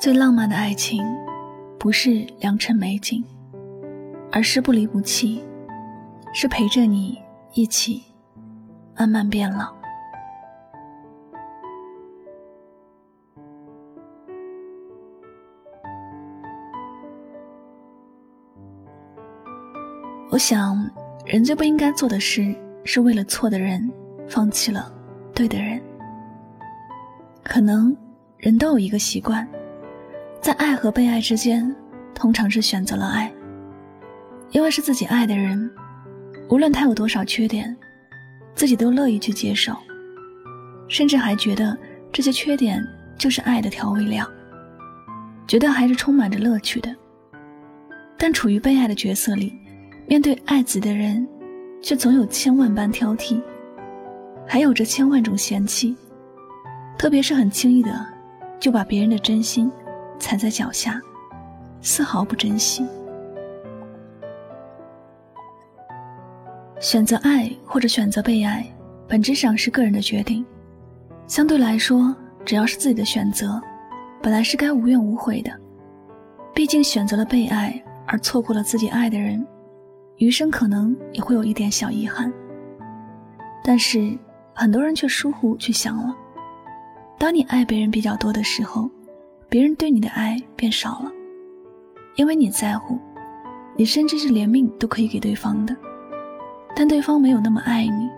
最浪漫的爱情，不是良辰美景，而是不离不弃，是陪着你一起慢慢变老。我想，人最不应该做的事，是为了错的人，放弃了对的人。可能人都有一个习惯。在爱和被爱之间，通常是选择了爱，因为是自己爱的人，无论他有多少缺点，自己都乐意去接受，甚至还觉得这些缺点就是爱的调味料，觉得还是充满着乐趣的。但处于被爱的角色里，面对爱自己的人，却总有千万般挑剔，还有着千万种嫌弃，特别是很轻易的就把别人的真心。踩在脚下，丝毫不珍惜。选择爱或者选择被爱，本质上是个人的决定。相对来说，只要是自己的选择，本来是该无怨无悔的。毕竟选择了被爱而错过了自己爱的人，余生可能也会有一点小遗憾。但是很多人却疏忽去想了，当你爱别人比较多的时候。别人对你的爱变少了，因为你在乎，你甚至是连命都可以给对方的，但对方没有那么爱你，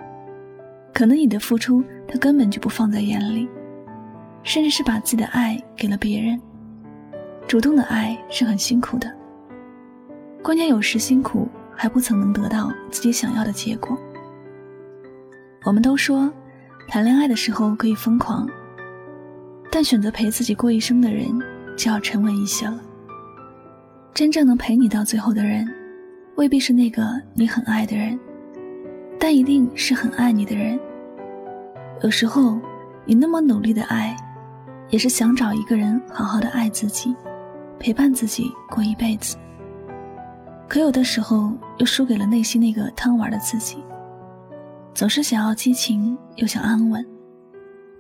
可能你的付出他根本就不放在眼里，甚至是把自己的爱给了别人。主动的爱是很辛苦的，关键有时辛苦还不曾能得到自己想要的结果。我们都说，谈恋爱的时候可以疯狂。但选择陪自己过一生的人，就要沉稳一些了。真正能陪你到最后的人，未必是那个你很爱的人，但一定是很爱你的人。有时候，你那么努力的爱，也是想找一个人好好的爱自己，陪伴自己过一辈子。可有的时候，又输给了内心那个贪玩的自己，总是想要激情，又想安稳，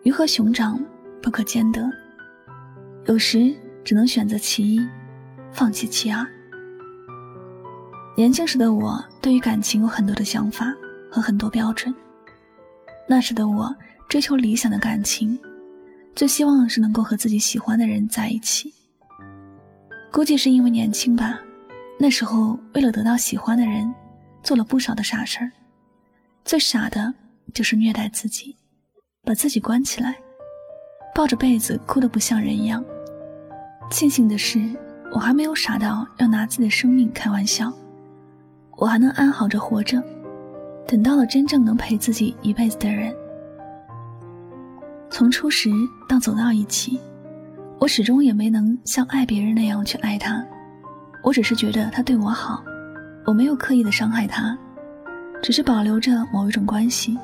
鱼和熊掌。不可兼得，有时只能选择其一，放弃其二。年轻时的我对于感情有很多的想法和很多标准。那时的我追求理想的感情，最希望是能够和自己喜欢的人在一起。估计是因为年轻吧，那时候为了得到喜欢的人，做了不少的傻事儿。最傻的就是虐待自己，把自己关起来。抱着被子哭得不像人一样。庆幸的是，我还没有傻到要拿自己的生命开玩笑，我还能安好着活着，等到了真正能陪自己一辈子的人。从初识到走到一起，我始终也没能像爱别人那样去爱他，我只是觉得他对我好，我没有刻意的伤害他，只是保留着某一种关系，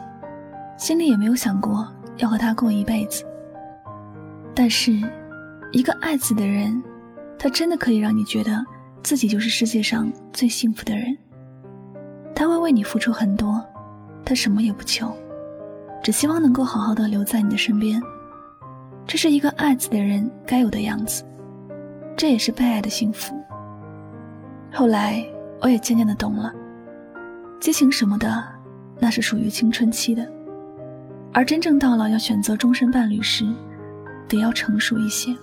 心里也没有想过要和他过一辈子。但是，一个爱自己的人，他真的可以让你觉得自己就是世界上最幸福的人。他会为你付出很多，他什么也不求，只希望能够好好的留在你的身边。这是一个爱自己的人该有的样子，这也是被爱的幸福。后来，我也渐渐的懂了，激情什么的，那是属于青春期的，而真正到了要选择终身伴侣时。得要成熟一些，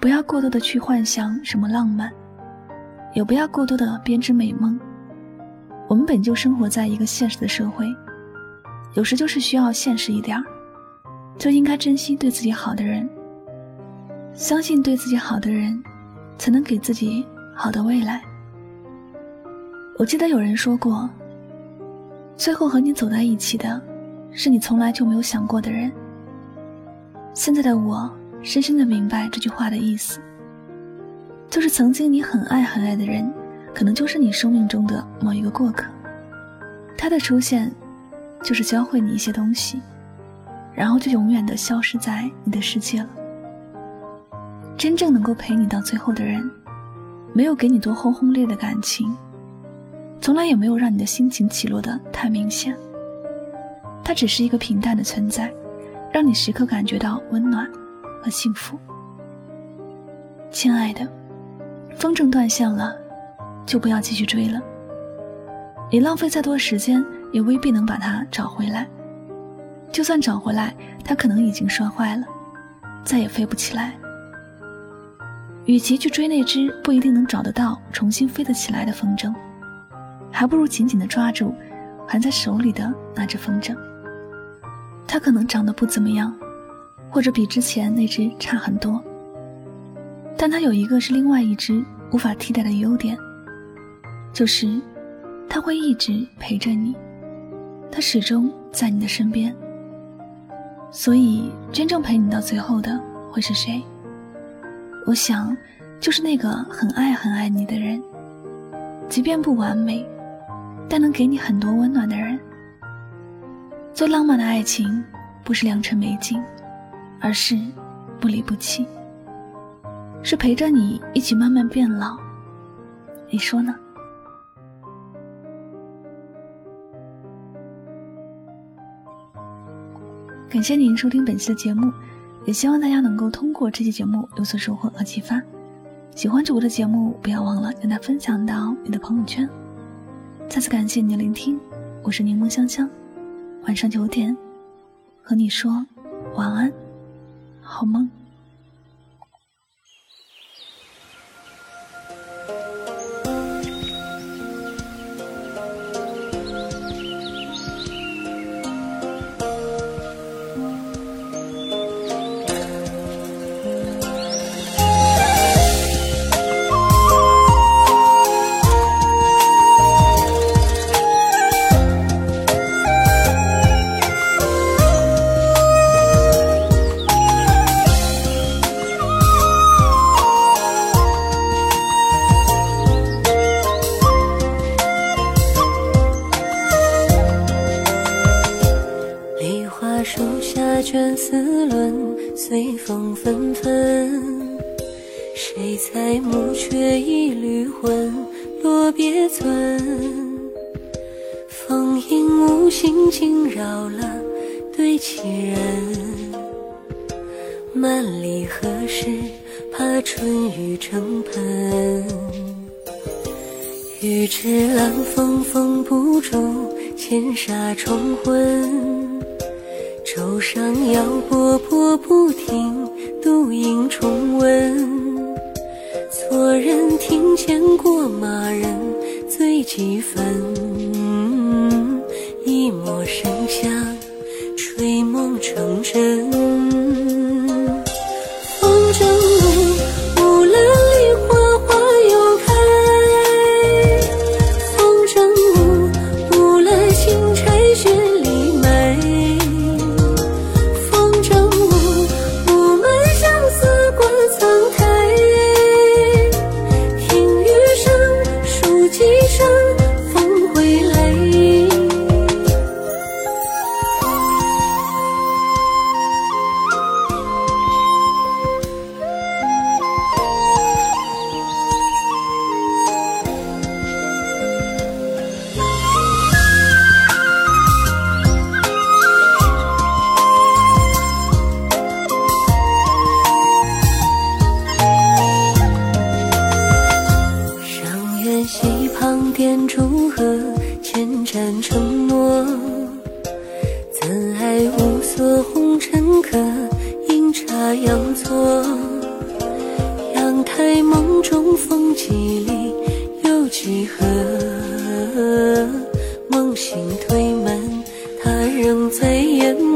不要过多的去幻想什么浪漫，也不要过多的编织美梦。我们本就生活在一个现实的社会，有时就是需要现实一点儿，就应该珍惜对自己好的人，相信对自己好的人，才能给自己好的未来。我记得有人说过，最后和你走在一起的，是你从来就没有想过的人。现在的我，深深的明白这句话的意思，就是曾经你很爱很爱的人，可能就是你生命中的某一个过客，他的出现，就是教会你一些东西，然后就永远的消失在你的世界了。真正能够陪你到最后的人，没有给你多轰轰烈烈的感情。从来也没有让你的心情起落的太明显，他只是一个平淡的存在，让你时刻感觉到温暖和幸福。亲爱的，风筝断线了，就不要继续追了。你浪费再多时间，也未必能把它找回来。就算找回来，它可能已经摔坏了，再也飞不起来。与其去追那只不一定能找得到、重新飞得起来的风筝。还不如紧紧地抓住还在手里的那只风筝。它可能长得不怎么样，或者比之前那只差很多，但它有一个是另外一只无法替代的优点，就是它会一直陪着你，它始终在你的身边。所以，真正陪你到最后的会是谁？我想，就是那个很爱很爱你的人，即便不完美。但能给你很多温暖的人。最浪漫的爱情，不是良辰美景，而是不离不弃，是陪着你一起慢慢变老。你说呢？感谢您收听本期的节目，也希望大家能够通过这期节目有所收获和启发。喜欢主播的节目，不要忘了将它分享到你的朋友圈。再次感谢您的聆听，我是柠檬香香，晚上九点，和你说晚安，好梦。纷纷。谁裁木缺一缕魂？落别村，风影无心惊扰了对棋人。万里何时怕春雨成盆？欲知兰风封不住，千沙重昏。舟上摇波波不停，独影重温。错人庭前过马人，醉几分。一抹笙香，吹梦成真。几何？梦醒推门，他仍在眼。